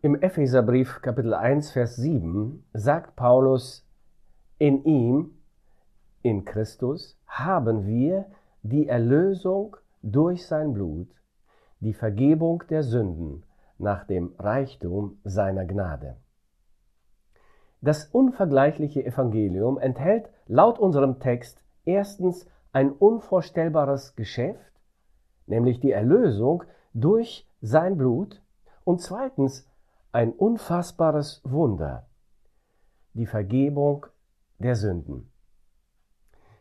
Im Epheserbrief Kapitel 1, Vers 7 sagt Paulus, in ihm, in Christus, haben wir die Erlösung durch sein Blut, die Vergebung der Sünden nach dem Reichtum seiner Gnade. Das unvergleichliche Evangelium enthält laut unserem Text erstens ein unvorstellbares Geschäft, nämlich die Erlösung durch sein Blut, und zweitens ein unfassbares Wunder, die Vergebung der Sünden.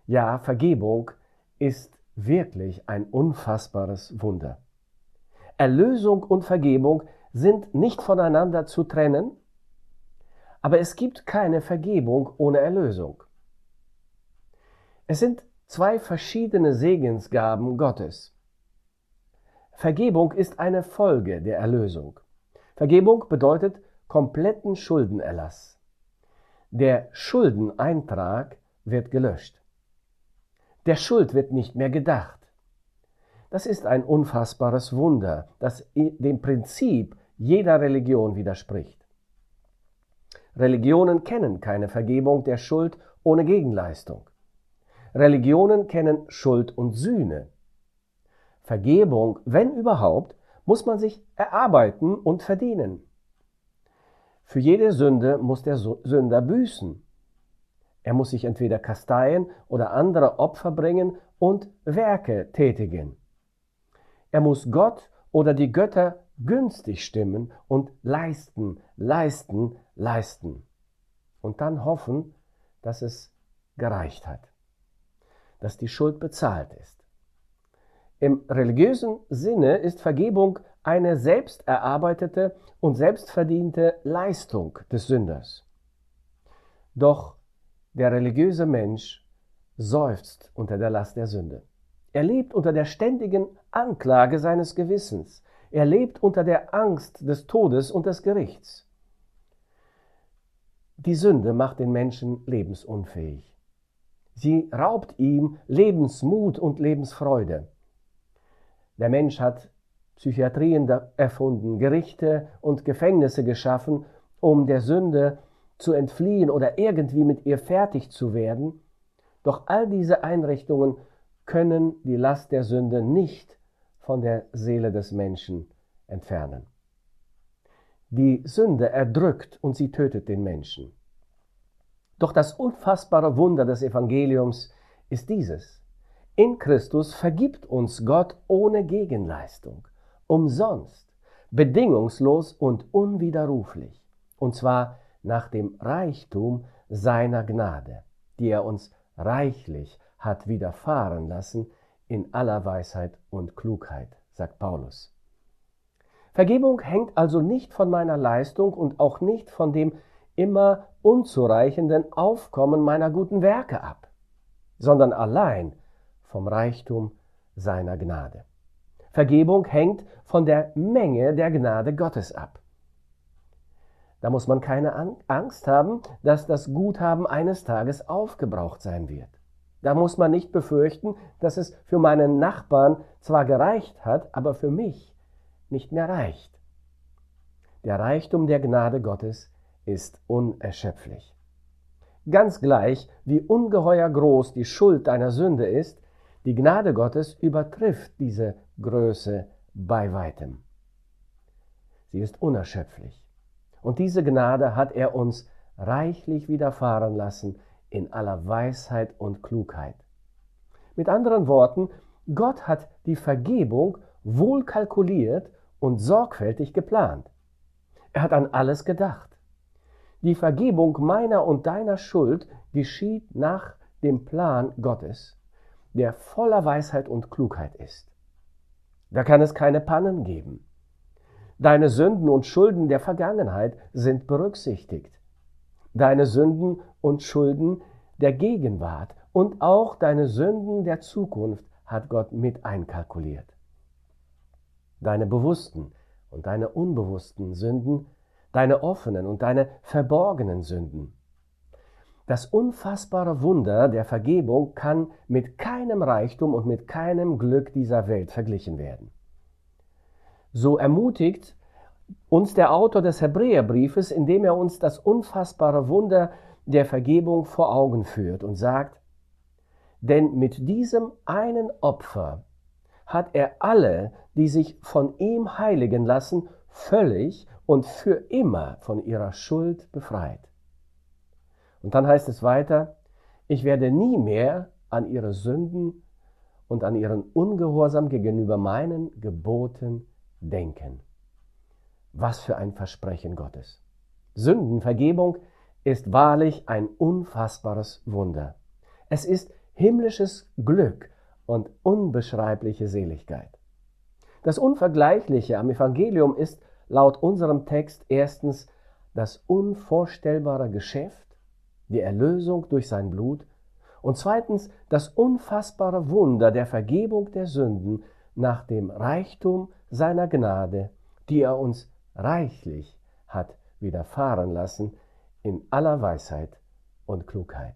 Ja, Vergebung ist wirklich ein unfassbares Wunder. Erlösung und Vergebung sind nicht voneinander zu trennen, aber es gibt keine Vergebung ohne Erlösung. Es sind zwei verschiedene Segensgaben Gottes. Vergebung ist eine Folge der Erlösung. Vergebung bedeutet kompletten Schuldenerlass. Der Schuldeneintrag wird gelöscht. Der Schuld wird nicht mehr gedacht. Das ist ein unfassbares Wunder, das dem Prinzip jeder Religion widerspricht. Religionen kennen keine Vergebung der Schuld ohne Gegenleistung. Religionen kennen Schuld und Sühne. Vergebung, wenn überhaupt, muss man sich erarbeiten und verdienen. Für jede Sünde muss der Sünder büßen. Er muss sich entweder kasteien oder andere Opfer bringen und Werke tätigen. Er muss Gott oder die Götter günstig stimmen und leisten, leisten, leisten. Und dann hoffen, dass es gereicht hat, dass die Schuld bezahlt ist. Im religiösen Sinne ist Vergebung eine selbst erarbeitete und selbstverdiente Leistung des Sünders. Doch der religiöse Mensch seufzt unter der Last der Sünde. Er lebt unter der ständigen Anklage seines Gewissens. Er lebt unter der Angst des Todes und des Gerichts. Die Sünde macht den Menschen lebensunfähig. Sie raubt ihm Lebensmut und Lebensfreude. Der Mensch hat Psychiatrien erfunden, Gerichte und Gefängnisse geschaffen, um der Sünde zu entfliehen oder irgendwie mit ihr fertig zu werden. Doch all diese Einrichtungen können die Last der Sünde nicht von der Seele des Menschen entfernen. Die Sünde erdrückt und sie tötet den Menschen. Doch das unfassbare Wunder des Evangeliums ist dieses. In Christus vergibt uns Gott ohne Gegenleistung, umsonst, bedingungslos und unwiderruflich, und zwar nach dem Reichtum seiner Gnade, die er uns reichlich hat widerfahren lassen in aller Weisheit und Klugheit, sagt Paulus. Vergebung hängt also nicht von meiner Leistung und auch nicht von dem immer unzureichenden Aufkommen meiner guten Werke ab, sondern allein vom Reichtum seiner Gnade. Vergebung hängt von der Menge der Gnade Gottes ab. Da muss man keine Angst haben, dass das Guthaben eines Tages aufgebraucht sein wird. Da muss man nicht befürchten, dass es für meinen Nachbarn zwar gereicht hat, aber für mich nicht mehr reicht. Der Reichtum der Gnade Gottes ist unerschöpflich. Ganz gleich, wie ungeheuer groß die Schuld deiner Sünde ist, die Gnade Gottes übertrifft diese Größe bei weitem. Sie ist unerschöpflich. Und diese Gnade hat er uns reichlich widerfahren lassen in aller Weisheit und Klugheit. Mit anderen Worten, Gott hat die Vergebung wohl kalkuliert und sorgfältig geplant. Er hat an alles gedacht. Die Vergebung meiner und deiner Schuld geschieht nach dem Plan Gottes der voller Weisheit und Klugheit ist. Da kann es keine Pannen geben. Deine Sünden und Schulden der Vergangenheit sind berücksichtigt. Deine Sünden und Schulden der Gegenwart und auch deine Sünden der Zukunft hat Gott mit einkalkuliert. Deine bewussten und deine unbewussten Sünden, deine offenen und deine verborgenen Sünden, das unfassbare Wunder der Vergebung kann mit keinem Reichtum und mit keinem Glück dieser Welt verglichen werden. So ermutigt uns der Autor des Hebräerbriefes, indem er uns das unfassbare Wunder der Vergebung vor Augen führt und sagt, denn mit diesem einen Opfer hat er alle, die sich von ihm heiligen lassen, völlig und für immer von ihrer Schuld befreit. Und dann heißt es weiter, ich werde nie mehr an ihre Sünden und an ihren Ungehorsam gegenüber meinen Geboten denken. Was für ein Versprechen Gottes. Sündenvergebung ist wahrlich ein unfassbares Wunder. Es ist himmlisches Glück und unbeschreibliche Seligkeit. Das Unvergleichliche am Evangelium ist laut unserem Text erstens das unvorstellbare Geschäft, die Erlösung durch sein Blut, und zweitens das unfassbare Wunder der Vergebung der Sünden nach dem Reichtum seiner Gnade, die er uns reichlich hat widerfahren lassen in aller Weisheit und Klugheit.